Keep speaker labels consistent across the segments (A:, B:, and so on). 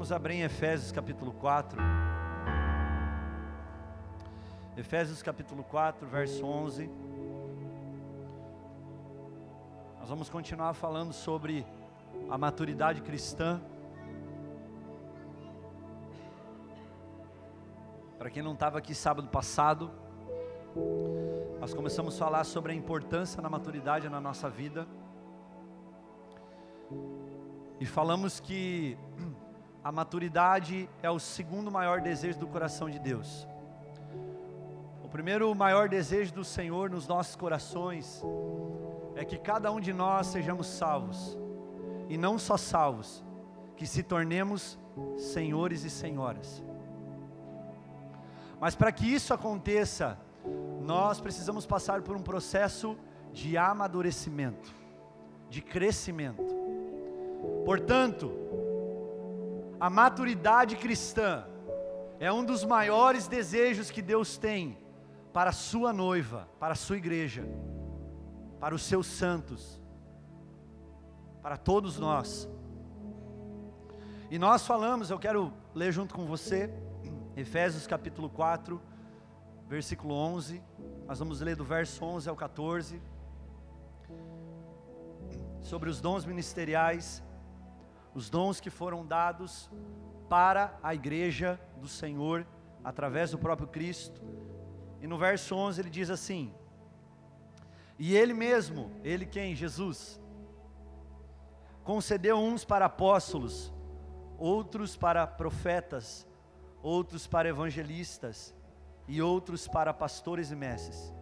A: Vamos abrir em Efésios capítulo 4. Efésios capítulo 4, verso 11. Nós vamos continuar falando sobre a maturidade cristã. Para quem não estava aqui sábado passado, nós começamos a falar sobre a importância da maturidade na nossa vida. E falamos que a maturidade é o segundo maior desejo do coração de Deus. O primeiro maior desejo do Senhor nos nossos corações é que cada um de nós sejamos salvos, e não só salvos, que se tornemos senhores e senhoras. Mas para que isso aconteça, nós precisamos passar por um processo de amadurecimento, de crescimento. Portanto, a maturidade cristã é um dos maiores desejos que Deus tem para a sua noiva, para a sua igreja, para os seus santos, para todos nós. E nós falamos, eu quero ler junto com você, Efésios capítulo 4, versículo 11. Nós vamos ler do verso 11 ao 14. Sobre os dons ministeriais, os dons que foram dados para a igreja do Senhor através do próprio Cristo. E no verso 11 ele diz assim: E ele mesmo, ele quem? Jesus, concedeu uns para apóstolos, outros para profetas, outros para evangelistas e outros para pastores e mestres,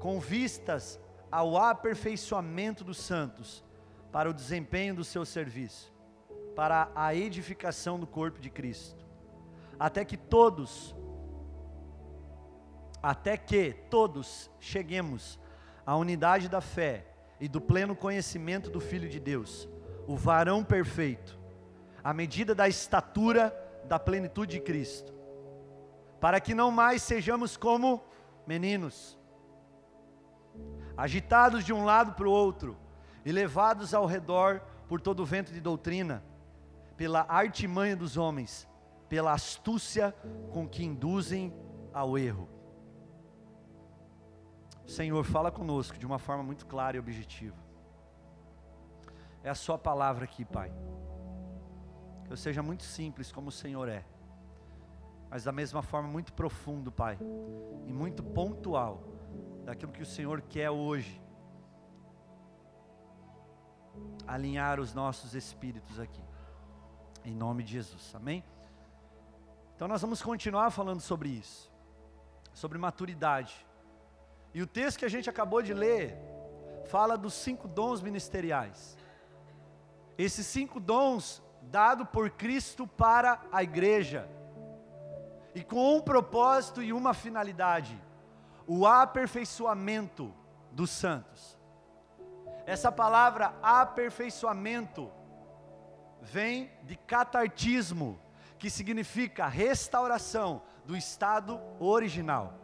A: com vistas ao aperfeiçoamento dos santos, para o desempenho do seu serviço, para a edificação do corpo de Cristo, até que todos, até que todos cheguemos à unidade da fé e do pleno conhecimento do Filho de Deus, o varão perfeito, à medida da estatura da plenitude de Cristo para que não mais sejamos como meninos, agitados de um lado para o outro e levados ao redor por todo o vento de doutrina, pela artimanha dos homens, pela astúcia com que induzem ao erro. Senhor, fala conosco de uma forma muito clara e objetiva. É a Sua palavra aqui, Pai. Que eu seja muito simples como o Senhor é mas da mesma forma muito profundo, Pai, e muito pontual daquilo que o Senhor quer hoje. Alinhar os nossos espíritos aqui, em nome de Jesus, amém? Então nós vamos continuar falando sobre isso, sobre maturidade. E o texto que a gente acabou de ler fala dos cinco dons ministeriais. Esses cinco dons dado por Cristo para a igreja e com um propósito e uma finalidade: o aperfeiçoamento dos santos. Essa palavra aperfeiçoamento vem de catartismo, que significa restauração do estado original.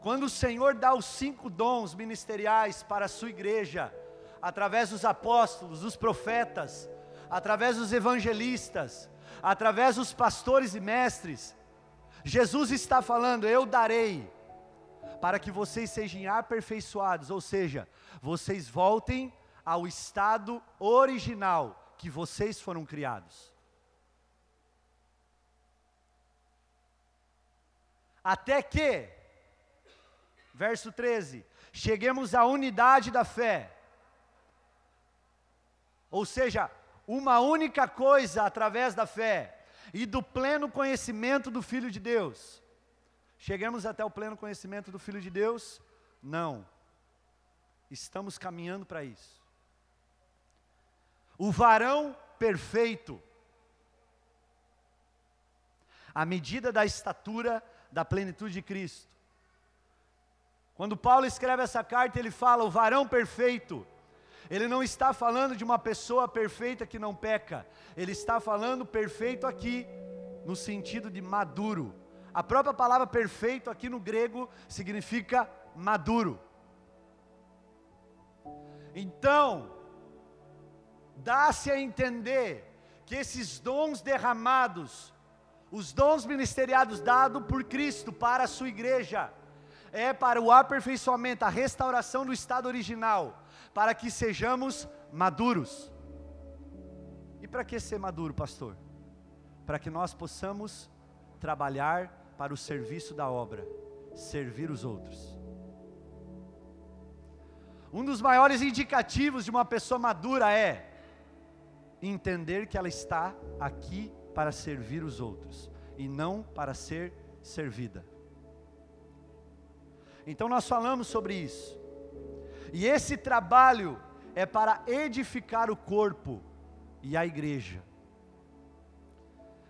A: Quando o Senhor dá os cinco dons ministeriais para a sua igreja, através dos apóstolos, dos profetas, através dos evangelistas, através dos pastores e mestres, Jesus está falando: Eu darei, para que vocês sejam aperfeiçoados, ou seja, vocês voltem ao estado original que vocês foram criados. Até que, verso 13, cheguemos à unidade da fé. Ou seja, uma única coisa através da fé e do pleno conhecimento do Filho de Deus. Chegamos até o pleno conhecimento do Filho de Deus? Não. Estamos caminhando para isso. O varão perfeito, à medida da estatura da plenitude de Cristo. Quando Paulo escreve essa carta, ele fala: o varão perfeito ele não está falando de uma pessoa perfeita que não peca, ele está falando perfeito aqui, no sentido de maduro. A própria palavra perfeito aqui no grego significa maduro. Então, dá-se a entender que esses dons derramados, os dons ministeriados dados por Cristo para a sua igreja, é para o aperfeiçoamento, a restauração do estado original, para que sejamos maduros. E para que ser maduro, pastor? Para que nós possamos trabalhar para o serviço da obra, servir os outros. Um dos maiores indicativos de uma pessoa madura é entender que ela está aqui para servir os outros e não para ser servida. Então nós falamos sobre isso. E esse trabalho é para edificar o corpo e a igreja.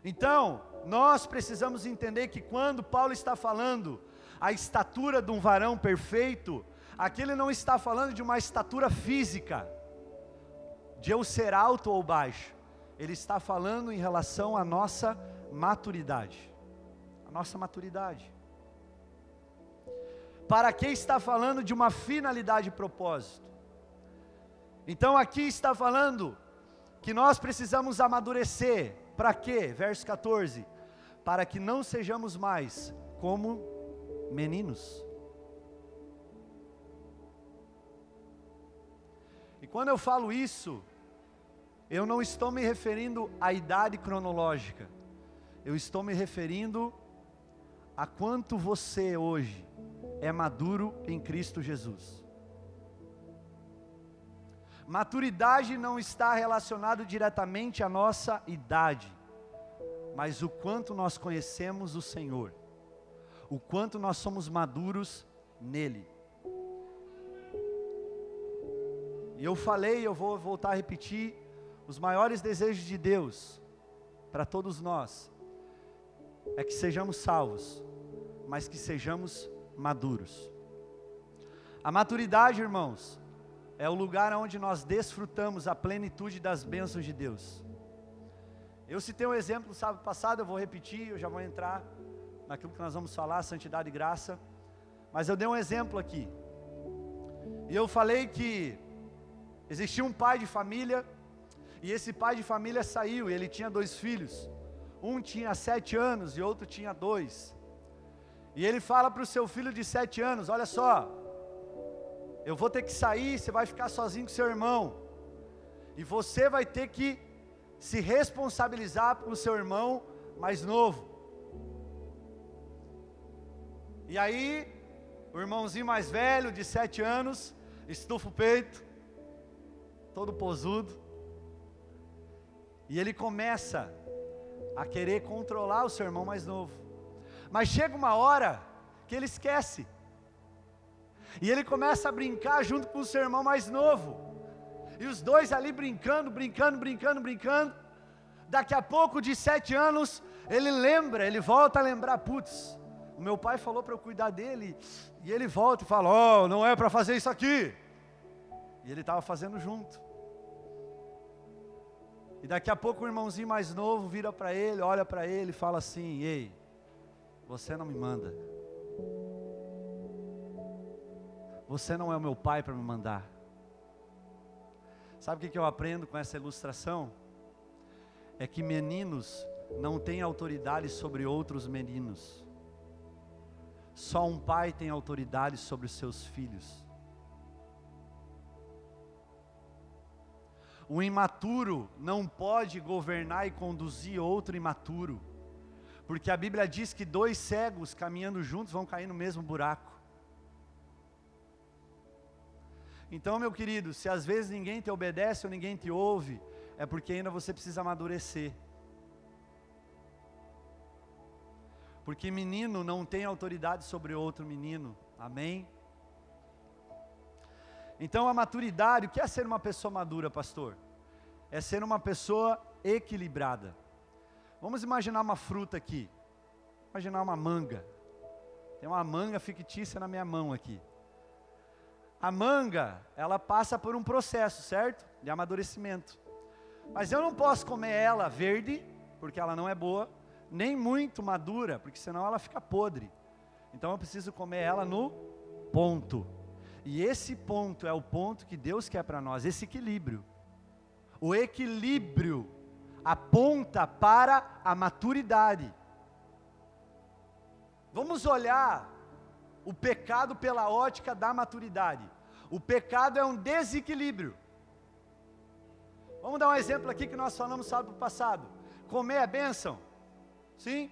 A: Então, nós precisamos entender que quando Paulo está falando a estatura de um varão perfeito, aqui ele não está falando de uma estatura física, de eu ser alto ou baixo, ele está falando em relação à nossa maturidade. A nossa maturidade. Para quem está falando de uma finalidade e propósito. Então aqui está falando que nós precisamos amadurecer. Para quê? Verso 14. Para que não sejamos mais como meninos. E quando eu falo isso, eu não estou me referindo à idade cronológica. Eu estou me referindo a quanto você hoje é maduro em Cristo Jesus. Maturidade não está relacionado diretamente à nossa idade, mas o quanto nós conhecemos o Senhor, o quanto nós somos maduros nele. E eu falei, eu vou voltar a repetir, os maiores desejos de Deus para todos nós é que sejamos salvos, mas que sejamos maduros. A maturidade, irmãos, é o lugar onde nós desfrutamos a plenitude das bênçãos de Deus. Eu citei um exemplo no sábado passado, eu vou repetir, eu já vou entrar naquilo que nós vamos falar, santidade e graça. Mas eu dei um exemplo aqui. E eu falei que existia um pai de família, e esse pai de família saiu, e ele tinha dois filhos. Um tinha sete anos e outro tinha dois. E ele fala para o seu filho de sete anos: Olha só, eu vou ter que sair, você vai ficar sozinho com seu irmão. E você vai ter que se responsabilizar pelo seu irmão mais novo. E aí, o irmãozinho mais velho, de sete anos, estufa o peito, todo posudo, e ele começa a querer controlar o seu irmão mais novo. Mas chega uma hora que ele esquece. E ele começa a brincar junto com o seu irmão mais novo. E os dois ali brincando, brincando, brincando, brincando. Daqui a pouco, de sete anos, ele lembra, ele volta a lembrar: putz, o meu pai falou para eu cuidar dele. E ele volta e fala: oh, não é para fazer isso aqui. E ele estava fazendo junto. E daqui a pouco o irmãozinho mais novo vira para ele, olha para ele e fala assim: Ei, você não me manda. Você não é o meu pai para me mandar. Sabe o que eu aprendo com essa ilustração? É que meninos não têm autoridade sobre outros meninos. Só um pai tem autoridade sobre os seus filhos. O imaturo não pode governar e conduzir outro imaturo, porque a Bíblia diz que dois cegos caminhando juntos vão cair no mesmo buraco. Então, meu querido, se às vezes ninguém te obedece ou ninguém te ouve, é porque ainda você precisa amadurecer. Porque menino não tem autoridade sobre outro menino, amém? Então a maturidade, o que é ser uma pessoa madura, pastor? É ser uma pessoa equilibrada. Vamos imaginar uma fruta aqui. Imaginar uma manga. Tem uma manga fictícia na minha mão aqui. A manga, ela passa por um processo, certo? De amadurecimento. Mas eu não posso comer ela verde, porque ela não é boa, nem muito madura, porque senão ela fica podre. Então eu preciso comer ela no ponto. E esse ponto é o ponto que Deus quer para nós, esse equilíbrio. O equilíbrio, aponta para a maturidade. Vamos olhar o pecado pela ótica da maturidade. O pecado é um desequilíbrio. Vamos dar um exemplo aqui que nós falamos sábado passado. Comer é bênção? Sim.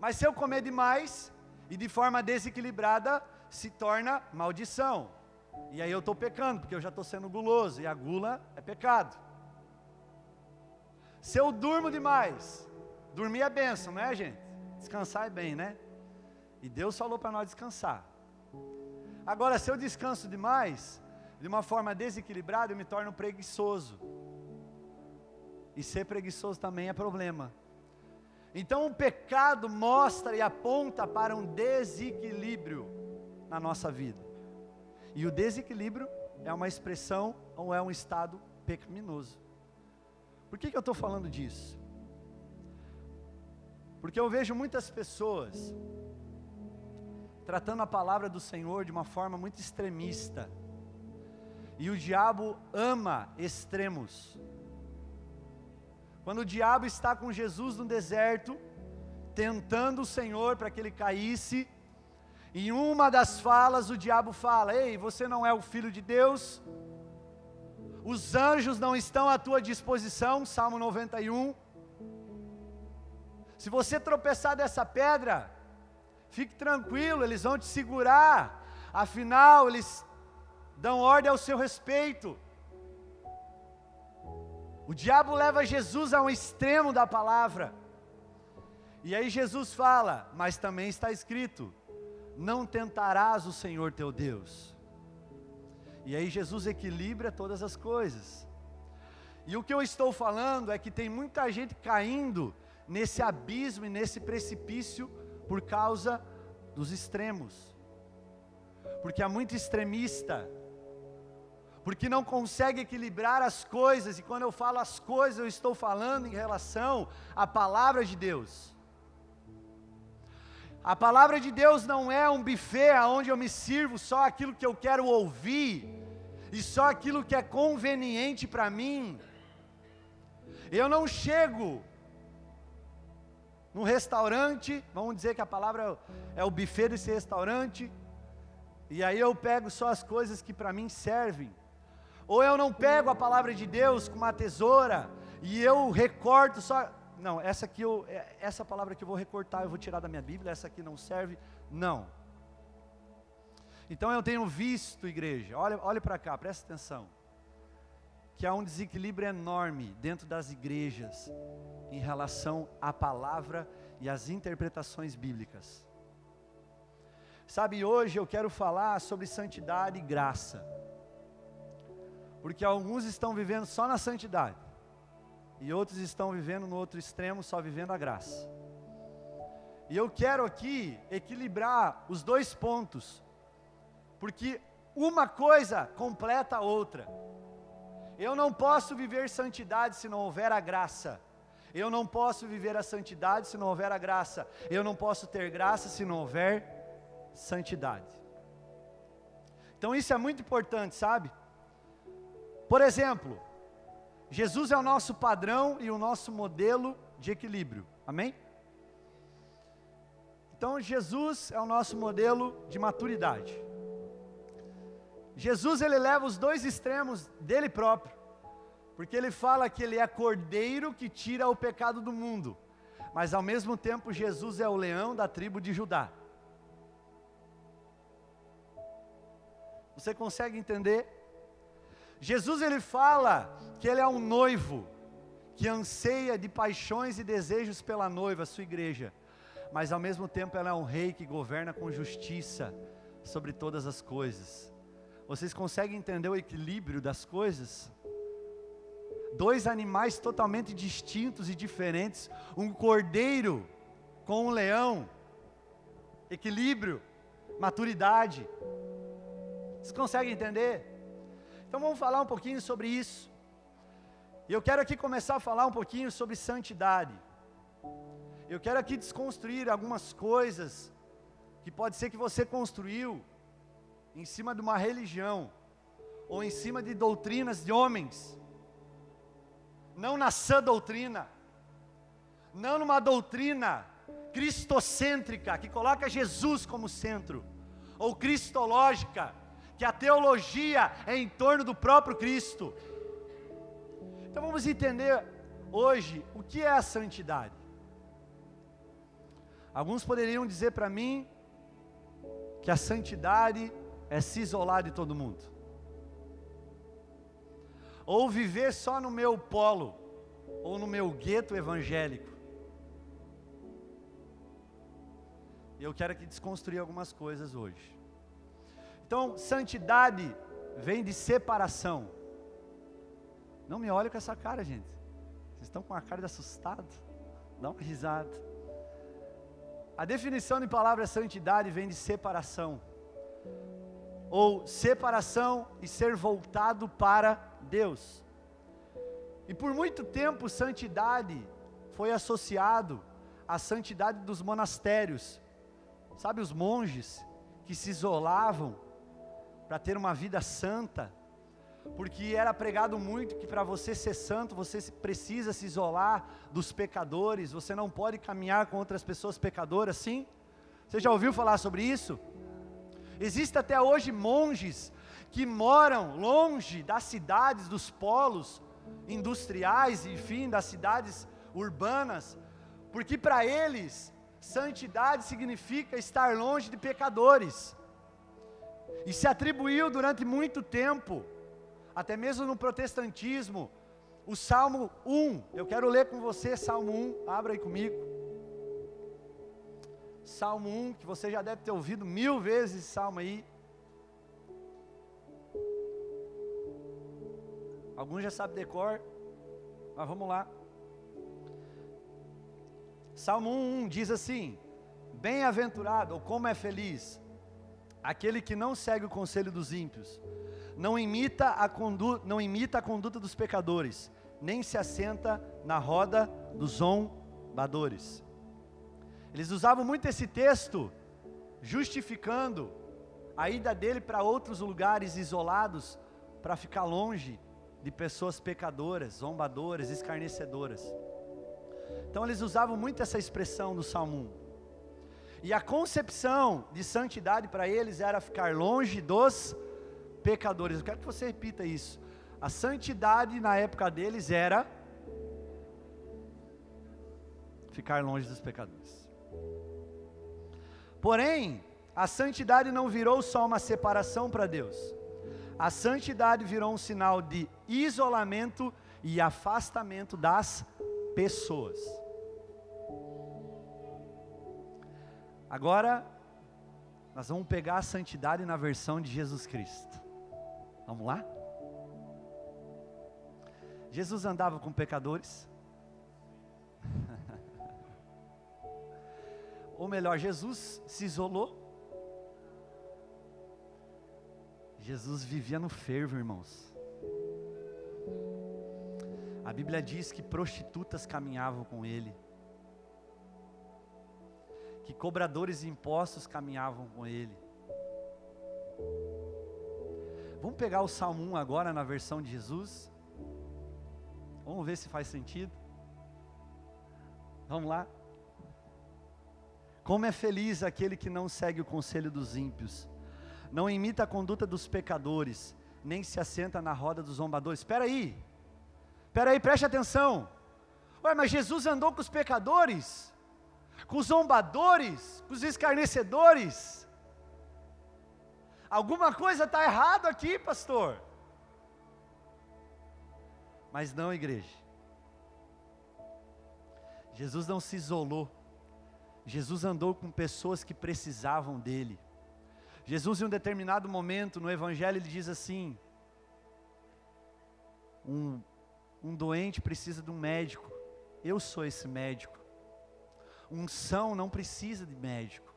A: Mas se eu comer demais e de forma desequilibrada, se torna maldição. E aí eu estou pecando, porque eu já estou sendo guloso, e a gula é pecado. Se eu durmo demais, dormir é bênção, não é, gente? Descansar é bem, né? E Deus falou para nós descansar. Agora, se eu descanso demais, de uma forma desequilibrada, eu me torno preguiçoso. E ser preguiçoso também é problema. Então o pecado mostra e aponta para um desequilíbrio na nossa vida. E o desequilíbrio é uma expressão ou é um estado pecaminoso. Por que, que eu estou falando disso? Porque eu vejo muitas pessoas tratando a palavra do Senhor de uma forma muito extremista. E o diabo ama extremos. Quando o diabo está com Jesus no deserto, tentando o Senhor para que ele caísse, em uma das falas o diabo fala: Ei, você não é o filho de Deus? Os anjos não estão à tua disposição, Salmo 91. Se você tropeçar dessa pedra, fique tranquilo, eles vão te segurar, afinal, eles dão ordem ao seu respeito. O diabo leva Jesus a um extremo da palavra. E aí Jesus fala, mas também está escrito: não tentarás o Senhor teu Deus. E aí Jesus equilibra todas as coisas. E o que eu estou falando é que tem muita gente caindo nesse abismo e nesse precipício por causa dos extremos. Porque há muito extremista porque não consegue equilibrar as coisas, e quando eu falo as coisas, eu estou falando em relação à palavra de Deus. A palavra de Deus não é um buffet onde eu me sirvo só aquilo que eu quero ouvir, e só aquilo que é conveniente para mim. Eu não chego no restaurante, vamos dizer que a palavra é o buffet desse restaurante, e aí eu pego só as coisas que para mim servem. Ou eu não pego a palavra de Deus com uma tesoura e eu recorto só. Não, essa aqui eu, é, essa palavra que eu vou recortar, eu vou tirar da minha Bíblia, essa aqui não serve. Não. Então eu tenho visto, igreja, olha, olha para cá, presta atenção. Que há um desequilíbrio enorme dentro das igrejas em relação à palavra e às interpretações bíblicas. Sabe, hoje eu quero falar sobre santidade e graça. Porque alguns estão vivendo só na santidade, e outros estão vivendo no outro extremo, só vivendo a graça. E eu quero aqui equilibrar os dois pontos, porque uma coisa completa a outra. Eu não posso viver santidade se não houver a graça. Eu não posso viver a santidade se não houver a graça. Eu não posso ter graça se não houver santidade. Então isso é muito importante, sabe? Por exemplo, Jesus é o nosso padrão e o nosso modelo de equilíbrio. Amém? Então, Jesus é o nosso modelo de maturidade. Jesus ele leva os dois extremos dele próprio, porque ele fala que ele é cordeiro que tira o pecado do mundo, mas ao mesmo tempo Jesus é o leão da tribo de Judá. Você consegue entender Jesus ele fala que ele é um noivo que anseia de paixões e desejos pela noiva, sua igreja, mas ao mesmo tempo ela é um rei que governa com justiça sobre todas as coisas. Vocês conseguem entender o equilíbrio das coisas? Dois animais totalmente distintos e diferentes, um cordeiro com um leão, equilíbrio, maturidade. Vocês conseguem entender? Então vamos falar um pouquinho sobre isso. E eu quero aqui começar a falar um pouquinho sobre santidade. Eu quero aqui desconstruir algumas coisas que pode ser que você construiu em cima de uma religião ou em cima de doutrinas de homens. não na sã doutrina, não numa doutrina cristocêntrica, que coloca Jesus como centro, ou cristológica, que a teologia é em torno do próprio Cristo. Então vamos entender hoje o que é a santidade. Alguns poderiam dizer para mim que a santidade é se isolar de todo mundo, ou viver só no meu polo, ou no meu gueto evangélico. Eu quero aqui desconstruir algumas coisas hoje. Então, santidade vem de separação. Não me olhe com essa cara, gente. Vocês estão com uma cara de assustado. Dá uma risada. A definição de palavra santidade vem de separação. Ou separação e ser voltado para Deus. E por muito tempo, santidade foi associado à santidade dos monastérios. Sabe os monges que se isolavam para ter uma vida santa? Porque era pregado muito que para você ser santo, você precisa se isolar dos pecadores, você não pode caminhar com outras pessoas pecadoras, sim? Você já ouviu falar sobre isso? Existem até hoje monges que moram longe das cidades, dos polos industriais, enfim, das cidades urbanas, porque para eles Santidade significa estar longe de pecadores. E se atribuiu durante muito tempo, até mesmo no protestantismo, o Salmo 1. Eu quero ler com você Salmo 1, abra aí comigo. Salmo 1, que você já deve ter ouvido mil vezes esse salmo aí. Alguns já sabem decor, mas vamos lá. Salmo 1 diz assim: Bem-aventurado, ou como é feliz, aquele que não segue o conselho dos ímpios, não imita a, condu não imita a conduta dos pecadores, nem se assenta na roda dos zombadores. Eles usavam muito esse texto, justificando a ida dele para outros lugares isolados, para ficar longe de pessoas pecadoras, zombadoras, escarnecedoras. Então eles usavam muito essa expressão do Salmo 1. E a concepção de santidade para eles era ficar longe dos pecadores. Eu quero que você repita isso. A santidade na época deles era ficar longe dos pecadores. Porém, a santidade não virou só uma separação para Deus. A santidade virou um sinal de isolamento e afastamento das pessoas. Agora, nós vamos pegar a santidade na versão de Jesus Cristo. Vamos lá? Jesus andava com pecadores. Ou melhor, Jesus se isolou. Jesus vivia no fervo, irmãos. A Bíblia diz que prostitutas caminhavam com ele, que cobradores de impostos caminhavam com ele. Vamos pegar o Salmo 1 agora na versão de Jesus? Vamos ver se faz sentido. Vamos lá. Como é feliz aquele que não segue o conselho dos ímpios, não imita a conduta dos pecadores, nem se assenta na roda dos zombadores. Espera aí, Espera aí, preste atenção. Ué, mas Jesus andou com os pecadores, com os zombadores, com os escarnecedores. Alguma coisa está errado aqui, pastor. Mas não, igreja. Jesus não se isolou. Jesus andou com pessoas que precisavam dele. Jesus, em um determinado momento no Evangelho, ele diz assim: um um doente precisa de um médico. Eu sou esse médico. São não precisa de médico.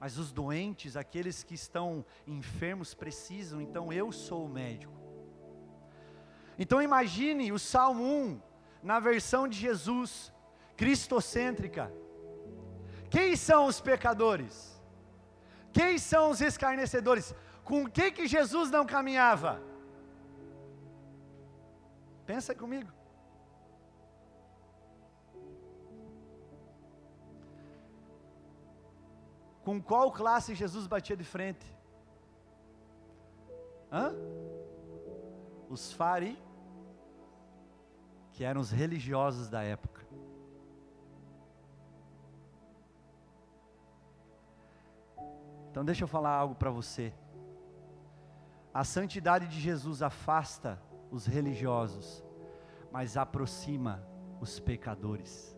A: Mas os doentes, aqueles que estão enfermos, precisam, então eu sou o médico. Então imagine o Salmo 1 na versão de Jesus, cristocêntrica. Quem são os pecadores? Quem são os escarnecedores? Com quem que Jesus não caminhava? Pensa comigo. Com qual classe Jesus batia de frente? Hã? Os fari, que eram os religiosos da época. Então deixa eu falar algo para você. A santidade de Jesus afasta os religiosos, mas aproxima os pecadores.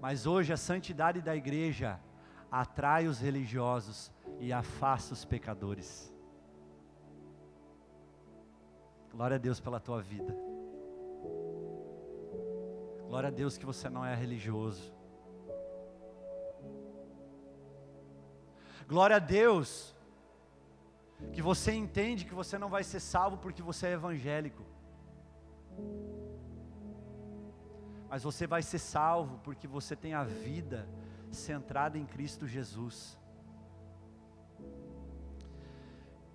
A: Mas hoje a santidade da igreja atrai os religiosos e afasta os pecadores. Glória a Deus pela tua vida. Glória a Deus que você não é religioso. Glória a Deus que você entende que você não vai ser salvo porque você é evangélico. Mas você vai ser salvo porque você tem a vida centrada em Cristo Jesus.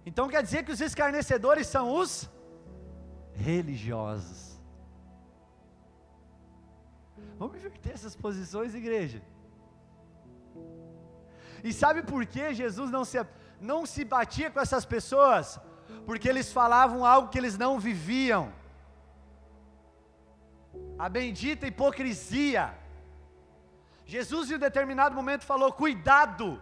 A: Então quer dizer que os escarnecedores são os religiosos. Vamos inverter essas posições, igreja. E sabe por que Jesus não se, não se batia com essas pessoas? Porque eles falavam algo que eles não viviam. A bendita hipocrisia. Jesus, em um determinado momento, falou: cuidado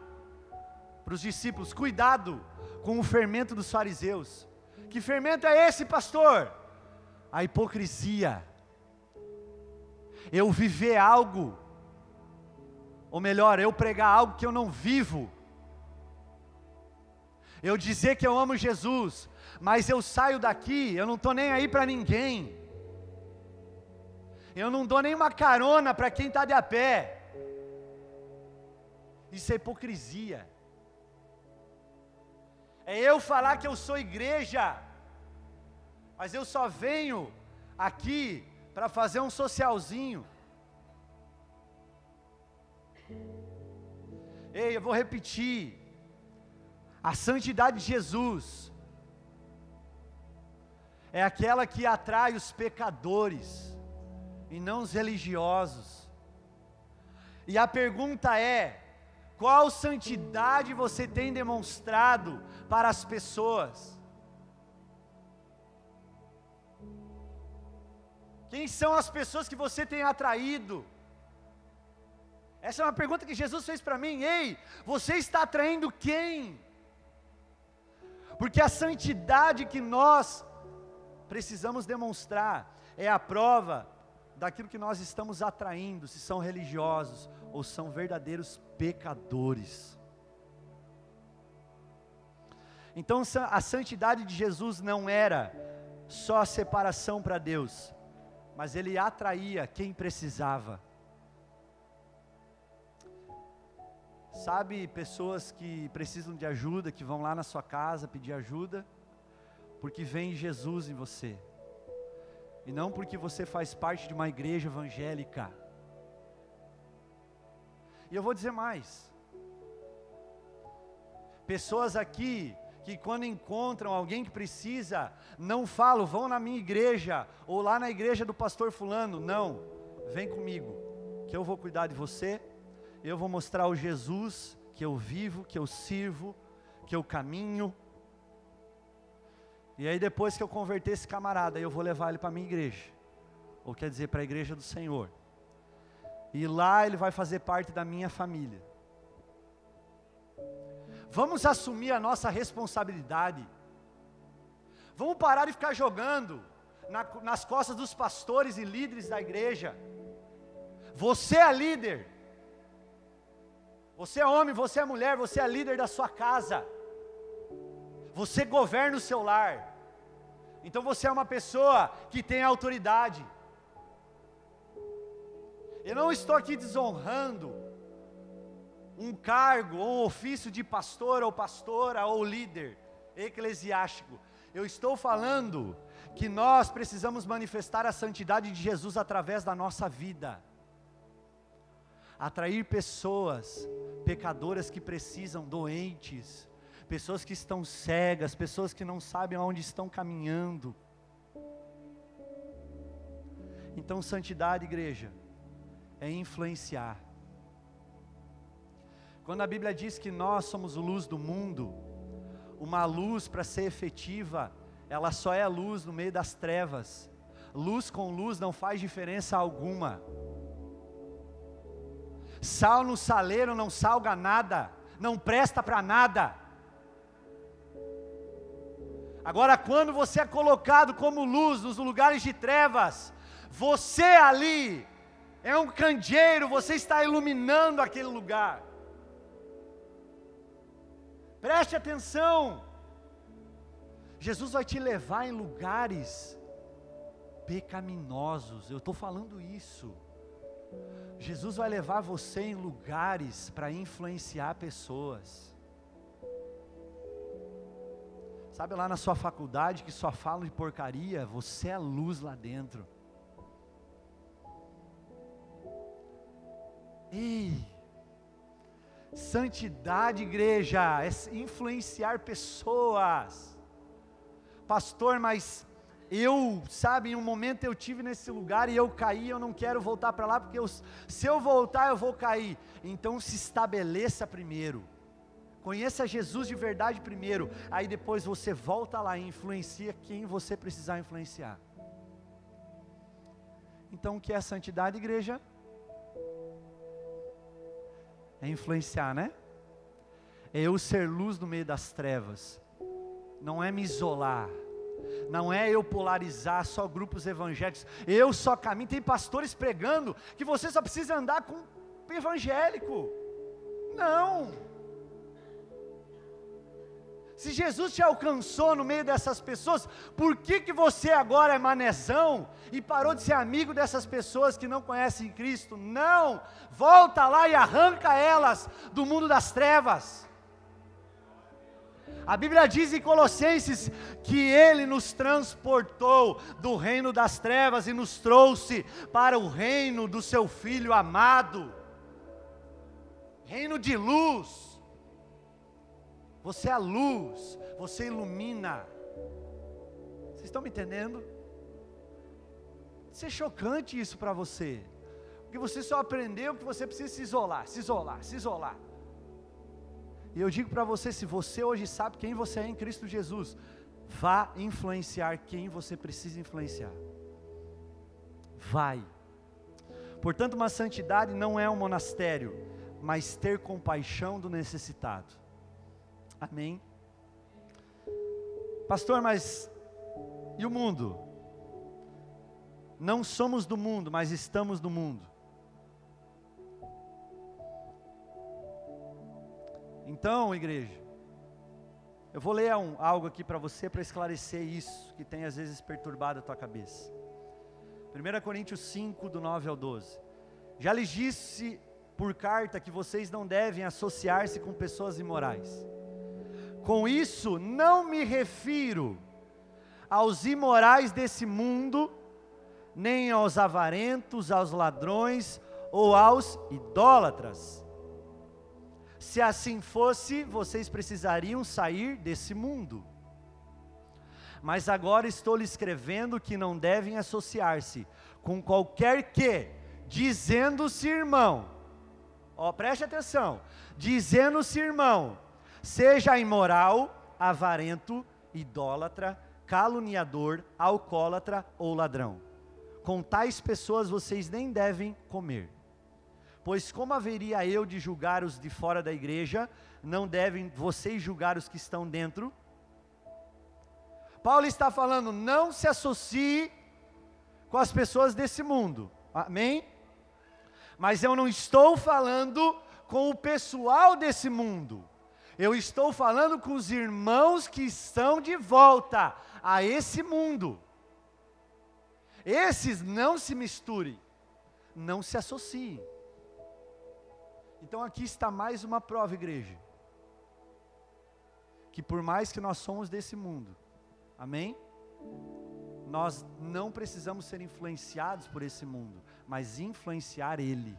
A: para os discípulos, cuidado com o fermento dos fariseus. Que fermento é esse, pastor? A hipocrisia. Eu viver algo, ou melhor, eu pregar algo que eu não vivo. Eu dizer que eu amo Jesus, mas eu saio daqui, eu não estou nem aí para ninguém. Eu não dou nem uma carona para quem está de a pé. Isso é hipocrisia. É eu falar que eu sou igreja, mas eu só venho aqui para fazer um socialzinho. Ei, eu vou repetir. A santidade de Jesus é aquela que atrai os pecadores e não os religiosos. E a pergunta é: qual santidade você tem demonstrado para as pessoas? Quem são as pessoas que você tem atraído? Essa é uma pergunta que Jesus fez para mim. Ei, você está atraindo quem? Porque a santidade que nós precisamos demonstrar é a prova daquilo que nós estamos atraindo, se são religiosos ou são verdadeiros pecadores. Então a santidade de Jesus não era só a separação para Deus, mas ele atraía quem precisava. Sabe, pessoas que precisam de ajuda, que vão lá na sua casa pedir ajuda, porque vem Jesus em você, e não porque você faz parte de uma igreja evangélica. E eu vou dizer mais: pessoas aqui que quando encontram alguém que precisa, não falam, vão na minha igreja, ou lá na igreja do pastor Fulano, não, vem comigo, que eu vou cuidar de você, eu vou mostrar o Jesus que eu vivo, que eu sirvo, que eu caminho. E aí depois que eu converter esse camarada, eu vou levar ele para minha igreja. Ou quer dizer, para a igreja do Senhor. E lá ele vai fazer parte da minha família. Vamos assumir a nossa responsabilidade. Vamos parar de ficar jogando na, nas costas dos pastores e líderes da igreja. Você é líder. Você é homem, você é mulher, você é líder da sua casa. Você governa o seu lar. Então você é uma pessoa que tem autoridade. Eu não estou aqui desonrando um cargo ou um ofício de pastor ou pastora ou líder eclesiástico. Eu estou falando que nós precisamos manifestar a santidade de Jesus através da nossa vida. Atrair pessoas pecadoras que precisam, doentes, pessoas que estão cegas, pessoas que não sabem aonde estão caminhando. Então, santidade, igreja, é influenciar. Quando a Bíblia diz que nós somos luz do mundo, uma luz para ser efetiva, ela só é luz no meio das trevas. Luz com luz não faz diferença alguma. Sal no saleiro não salga nada, não presta para nada. Agora, quando você é colocado como luz nos lugares de trevas, você ali é um candeeiro, você está iluminando aquele lugar. Preste atenção. Jesus vai te levar em lugares pecaminosos. Eu estou falando isso. Jesus vai levar você em lugares para influenciar pessoas. Sabe lá na sua faculdade que só falam de porcaria? Você é luz lá dentro. Ei, santidade, igreja, é influenciar pessoas. Pastor, mas eu, sabe, em um momento eu tive nesse lugar e eu caí, eu não quero voltar para lá, porque eu, se eu voltar eu vou cair. Então se estabeleça primeiro. Conheça Jesus de verdade primeiro, aí depois você volta lá e influencia quem você precisar influenciar. Então o que é santidade, igreja? É influenciar, né? É eu ser luz no meio das trevas. Não é me isolar. Não é eu polarizar só grupos evangélicos. Eu só caminho. Tem pastores pregando que você só precisa andar com evangélico. Não. Se Jesus te alcançou no meio dessas pessoas, por que, que você agora é manezão e parou de ser amigo dessas pessoas que não conhecem Cristo? Não! Volta lá e arranca elas do mundo das trevas. A Bíblia diz em Colossenses que Ele nos transportou do reino das trevas e nos trouxe para o reino do Seu Filho amado, reino de luz você é a luz, você ilumina. Vocês estão me entendendo? Isso é chocante isso para você. Porque você só aprendeu que você precisa se isolar, se isolar, se isolar. E eu digo para você, se você hoje sabe quem você é em Cristo Jesus, vá influenciar quem você precisa influenciar. Vai. Portanto, uma santidade não é um monastério, mas ter compaixão do necessitado. Amém. Pastor, mas e o mundo? Não somos do mundo, mas estamos no mundo. Então, igreja, eu vou ler um, algo aqui para você para esclarecer isso que tem às vezes perturbado a tua cabeça. 1 Coríntios 5, do 9 ao 12. Já lhes disse por carta que vocês não devem associar-se com pessoas imorais com isso, não me refiro aos imorais desse mundo, nem aos avarentos, aos ladrões ou aos idólatras. Se assim fosse, vocês precisariam sair desse mundo. Mas agora estou lhe escrevendo que não devem associar-se com qualquer que, dizendo-se irmão, ó, preste atenção, dizendo-se irmão, seja imoral, avarento, idólatra, caluniador, alcoólatra ou ladrão. Com tais pessoas vocês nem devem comer. Pois como haveria eu de julgar os de fora da igreja, não devem vocês julgar os que estão dentro? Paulo está falando, não se associe com as pessoas desse mundo. Amém? Mas eu não estou falando com o pessoal desse mundo. Eu estou falando com os irmãos que estão de volta a esse mundo. Esses não se misturem, não se associem. Então aqui está mais uma prova, igreja. Que por mais que nós somos desse mundo, amém? Nós não precisamos ser influenciados por esse mundo, mas influenciar ele.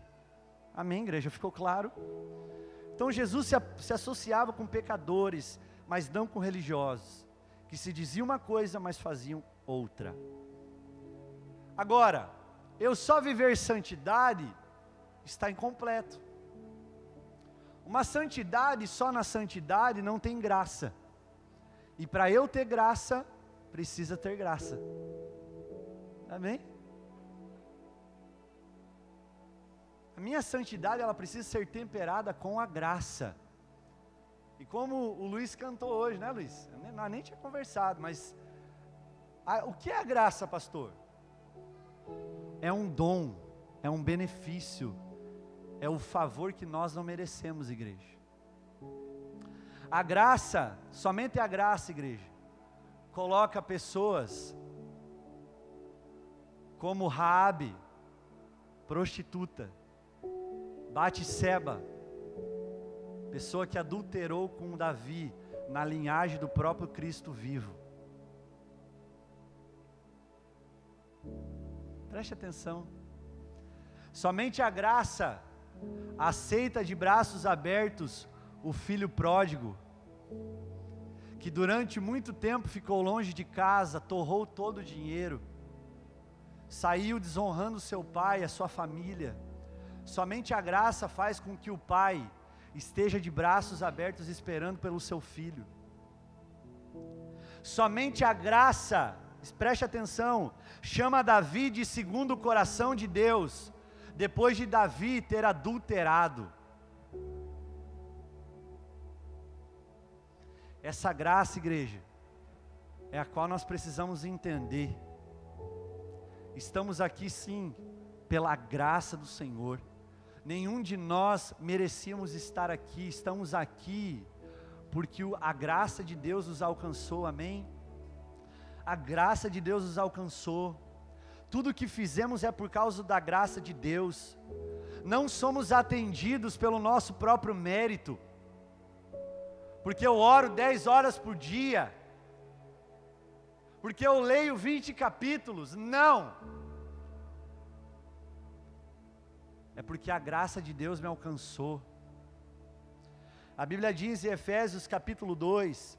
A: Amém, igreja? Ficou claro? Então Jesus se, se associava com pecadores, mas não com religiosos, que se diziam uma coisa, mas faziam outra. Agora, eu só viver santidade está incompleto. Uma santidade só na santidade não tem graça. E para eu ter graça, precisa ter graça. Amém? Minha santidade, ela precisa ser temperada com a graça. E como o Luiz cantou hoje, né, Luiz? Eu nem, nem tinha conversado, mas a, o que é a graça, pastor? É um dom, é um benefício, é o favor que nós não merecemos, igreja. A graça, somente a graça, igreja, coloca pessoas como Raabe, prostituta, Bate-seba, pessoa que adulterou com Davi na linhagem do próprio Cristo vivo. Preste atenção. Somente a graça aceita de braços abertos o filho pródigo, que durante muito tempo ficou longe de casa, torrou todo o dinheiro, saiu desonrando seu pai, a sua família. Somente a graça faz com que o pai esteja de braços abertos esperando pelo seu filho. Somente a graça, preste atenção, chama Davi de segundo o coração de Deus, depois de Davi ter adulterado. Essa graça, igreja, é a qual nós precisamos entender. Estamos aqui sim, pela graça do Senhor. Nenhum de nós merecíamos estar aqui, estamos aqui porque a graça de Deus nos alcançou, amém? A graça de Deus nos alcançou. Tudo que fizemos é por causa da graça de Deus. Não somos atendidos pelo nosso próprio mérito. Porque eu oro 10 horas por dia. Porque eu leio 20 capítulos. Não é porque a graça de Deus me alcançou. A Bíblia diz em Efésios capítulo 2,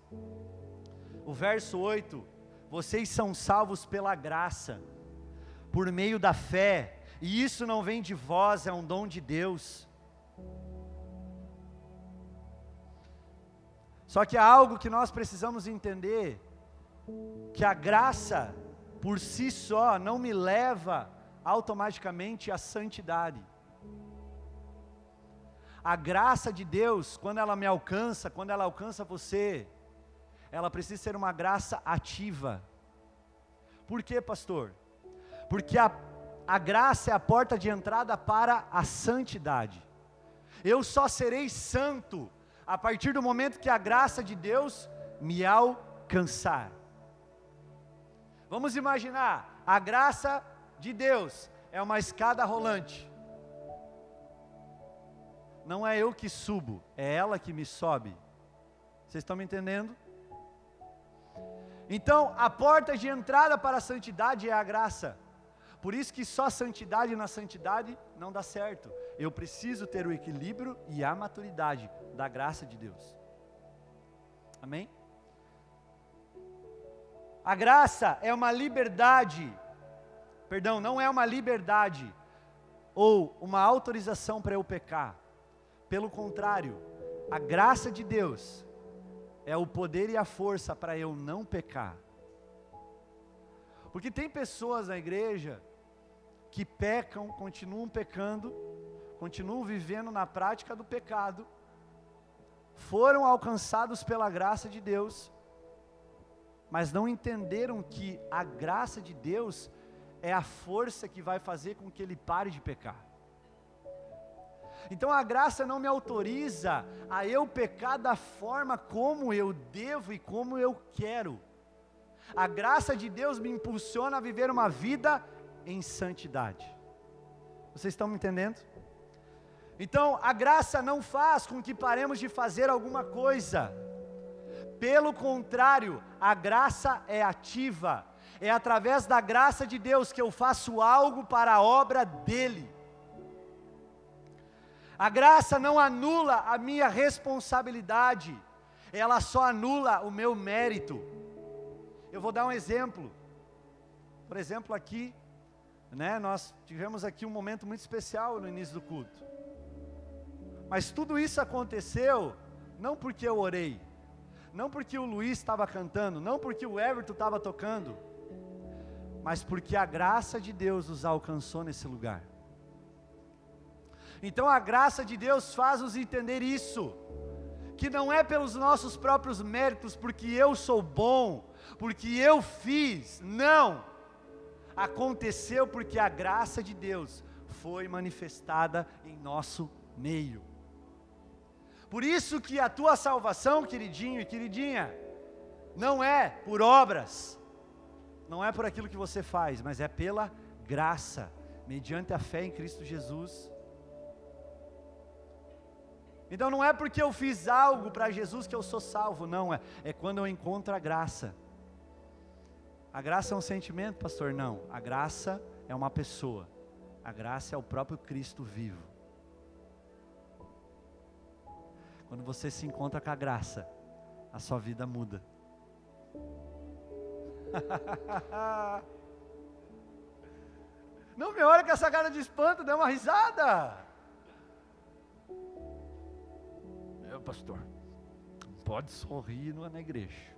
A: o verso 8: Vocês são salvos pela graça, por meio da fé, e isso não vem de vós, é um dom de Deus. Só que há algo que nós precisamos entender: que a graça, por si só, não me leva automaticamente à santidade. A graça de Deus, quando ela me alcança, quando ela alcança você, ela precisa ser uma graça ativa. Por quê, pastor? Porque a, a graça é a porta de entrada para a santidade. Eu só serei santo a partir do momento que a graça de Deus me alcançar. Vamos imaginar, a graça de Deus é uma escada rolante. Não é eu que subo, é ela que me sobe. Vocês estão me entendendo? Então, a porta de entrada para a santidade é a graça. Por isso que só santidade na santidade não dá certo. Eu preciso ter o equilíbrio e a maturidade da graça de Deus. Amém? A graça é uma liberdade, perdão, não é uma liberdade ou uma autorização para eu pecar. Pelo contrário, a graça de Deus é o poder e a força para eu não pecar. Porque tem pessoas na igreja que pecam, continuam pecando, continuam vivendo na prática do pecado, foram alcançados pela graça de Deus, mas não entenderam que a graça de Deus é a força que vai fazer com que ele pare de pecar. Então a graça não me autoriza a eu pecar da forma como eu devo e como eu quero. A graça de Deus me impulsiona a viver uma vida em santidade. Vocês estão me entendendo? Então, a graça não faz com que paremos de fazer alguma coisa. Pelo contrário, a graça é ativa. É através da graça de Deus que eu faço algo para a obra dele. A graça não anula a minha responsabilidade, ela só anula o meu mérito. Eu vou dar um exemplo. Por exemplo, aqui, né, nós tivemos aqui um momento muito especial no início do culto. Mas tudo isso aconteceu não porque eu orei, não porque o Luiz estava cantando, não porque o Everton estava tocando, mas porque a graça de Deus os alcançou nesse lugar. Então a graça de Deus faz nos entender isso, que não é pelos nossos próprios méritos, porque eu sou bom, porque eu fiz, não. Aconteceu porque a graça de Deus foi manifestada em nosso meio. Por isso que a tua salvação, queridinho e queridinha, não é por obras, não é por aquilo que você faz, mas é pela graça, mediante a fé em Cristo Jesus. Então não é porque eu fiz algo para Jesus que eu sou salvo, não, é, é quando eu encontro a graça. A graça é um sentimento, pastor? Não, a graça é uma pessoa, a graça é o próprio Cristo vivo. Quando você se encontra com a graça, a sua vida muda. Não me olha com essa cara de espanto, dê uma risada. Pastor, pode sorrir na igreja.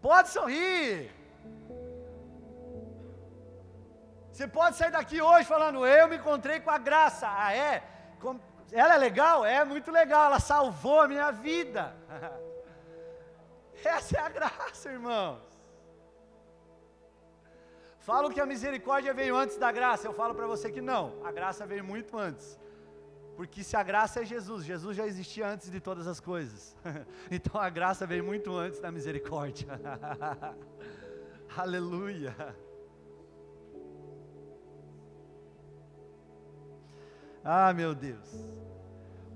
A: Pode sorrir. Você pode sair daqui hoje falando, eu me encontrei com a graça. Ah, é? Ela é legal? É muito legal, ela salvou a minha vida. Essa é a graça, irmãos. Falo que a misericórdia veio antes da graça, eu falo para você que não, a graça veio muito antes. Porque se a graça é Jesus, Jesus já existia antes de todas as coisas. então a graça veio muito antes da misericórdia. Aleluia. Ah, meu Deus.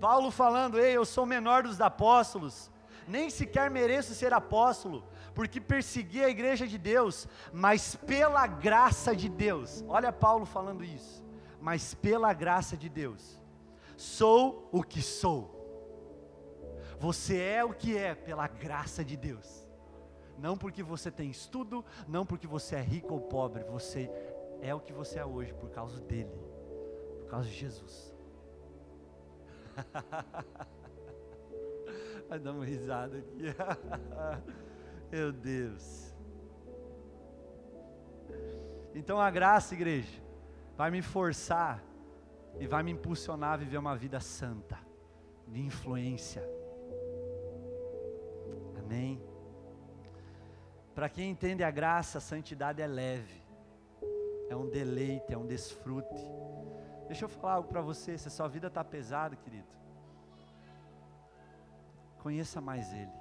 A: Paulo falando, ei, eu sou menor dos apóstolos, nem sequer mereço ser apóstolo, porque persegui a igreja de Deus, mas pela graça de Deus, olha Paulo falando isso, mas pela graça de Deus, sou o que sou. Você é o que é pela graça de Deus, não porque você tem estudo, não porque você é rico ou pobre, você é o que você é hoje por causa dele por causa de Jesus. Vai dar uma risada aqui. Meu Deus. Então a graça, igreja, vai me forçar e vai me impulsionar a viver uma vida santa, de influência. Amém. Para quem entende a graça, a santidade é leve, é um deleite, é um desfrute Deixa eu falar algo para você, se a sua vida está pesada, querido. Conheça mais Ele.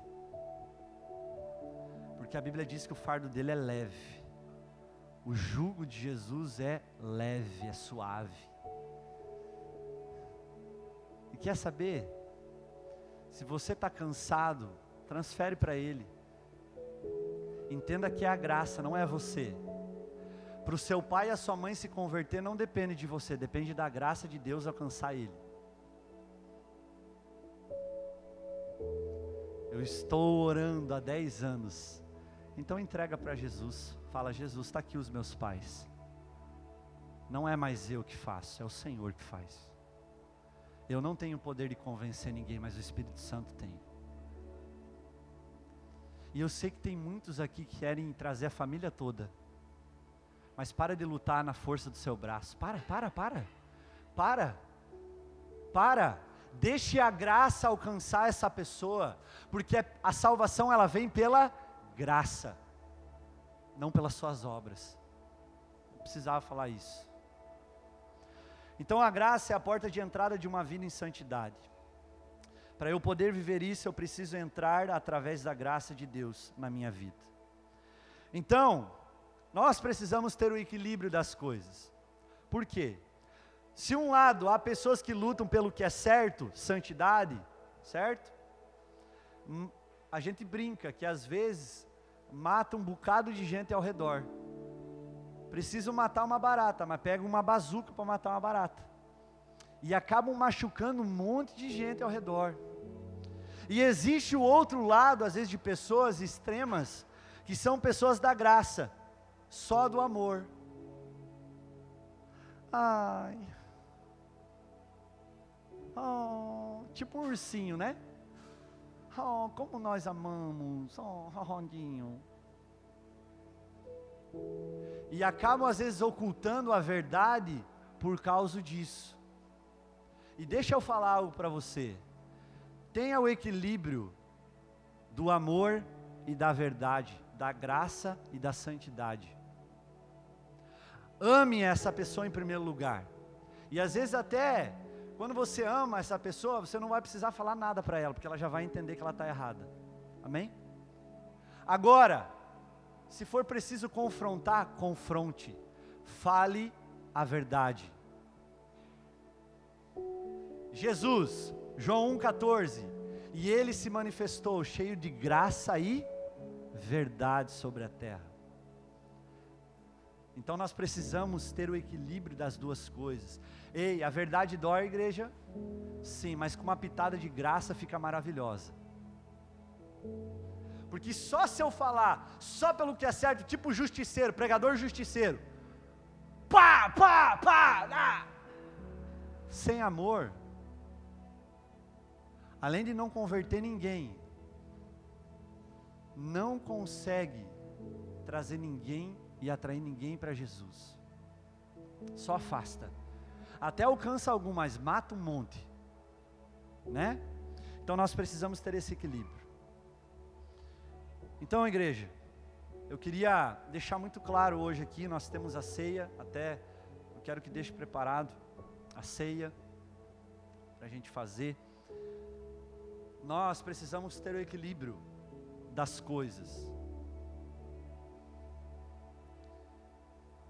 A: Porque a Bíblia diz que o fardo dele é leve. O jugo de Jesus é leve, é suave. E quer saber? Se você está cansado, transfere para Ele. Entenda que é a graça, não é você. Para o seu pai e a sua mãe se converter não depende de você, depende da graça de Deus alcançar ele. Eu estou orando há 10 anos. Então entrega para Jesus. Fala, Jesus, está aqui os meus pais. Não é mais eu que faço, é o Senhor que faz. Eu não tenho poder de convencer ninguém, mas o Espírito Santo tem. E eu sei que tem muitos aqui que querem trazer a família toda. Mas para de lutar na força do seu braço. Para, para, para. Para. Para. Deixe a graça alcançar essa pessoa, porque a salvação ela vem pela graça, não pelas suas obras. Não precisava falar isso. Então a graça é a porta de entrada de uma vida em santidade. Para eu poder viver isso, eu preciso entrar através da graça de Deus na minha vida. Então, nós precisamos ter o equilíbrio das coisas. Por quê? Se um lado há pessoas que lutam pelo que é certo, santidade, certo? Hum, a gente brinca que às vezes mata um bocado de gente ao redor. Precisam matar uma barata, mas pegam uma bazuca para matar uma barata. E acabam machucando um monte de gente ao redor. E existe o outro lado, às vezes, de pessoas extremas, que são pessoas da graça só do amor. Ai. Oh, tipo um ursinho, né? Oh, como nós amamos. Oh, Rondinho. E acabam às vezes ocultando a verdade por causa disso. E deixa eu falar algo para você. Tenha o equilíbrio do amor e da verdade, da graça e da santidade. Ame essa pessoa em primeiro lugar. E às vezes até quando você ama essa pessoa, você não vai precisar falar nada para ela, porque ela já vai entender que ela está errada. Amém? Agora, se for preciso confrontar, confronte. Fale a verdade. Jesus, João 1,14. E ele se manifestou cheio de graça e verdade sobre a terra. Então nós precisamos ter o equilíbrio das duas coisas. Ei, a verdade dói, igreja? Sim, mas com uma pitada de graça fica maravilhosa. Porque só se eu falar, só pelo que é certo, tipo justiceiro, pregador justiceiro, pá, pá, pá, ah, sem amor, além de não converter ninguém, não consegue trazer ninguém e atrair ninguém para Jesus. Só afasta. Até alcança algum, mas mata um monte. Né? Então nós precisamos ter esse equilíbrio. Então, igreja, eu queria deixar muito claro hoje aqui, nós temos a ceia, até eu quero que deixe preparado a ceia para a gente fazer. Nós precisamos ter o equilíbrio das coisas.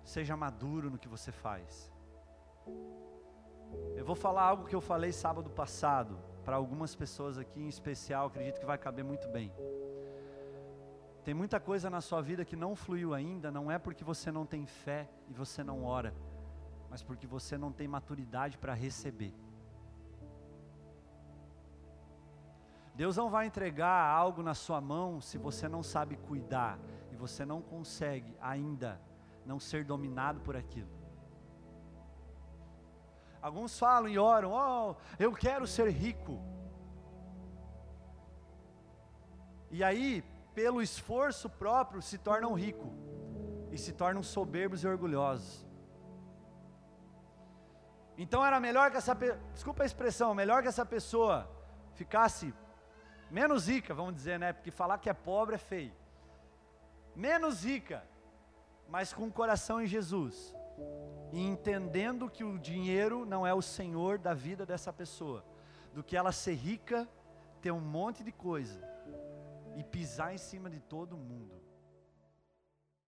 A: Seja maduro no que você faz. Eu vou falar algo que eu falei sábado passado, para algumas pessoas aqui em especial, acredito que vai caber muito bem. Tem muita coisa na sua vida que não fluiu ainda, não é porque você não tem fé e você não ora, mas porque você não tem maturidade para receber. Deus não vai entregar algo na sua mão se você não sabe cuidar e você não consegue ainda não ser dominado por aquilo. Alguns falam e oram: Oh, eu quero ser rico. E aí, pelo esforço próprio, se tornam ricos e se tornam soberbos e orgulhosos. Então era melhor que essa desculpa a expressão, melhor que essa pessoa ficasse menos rica, vamos dizer, né? Porque falar que é pobre é feio. Menos rica mas com o coração em Jesus, e entendendo que o dinheiro não é o senhor da vida dessa pessoa, do que ela ser rica, ter um monte de coisa e pisar em cima de todo mundo.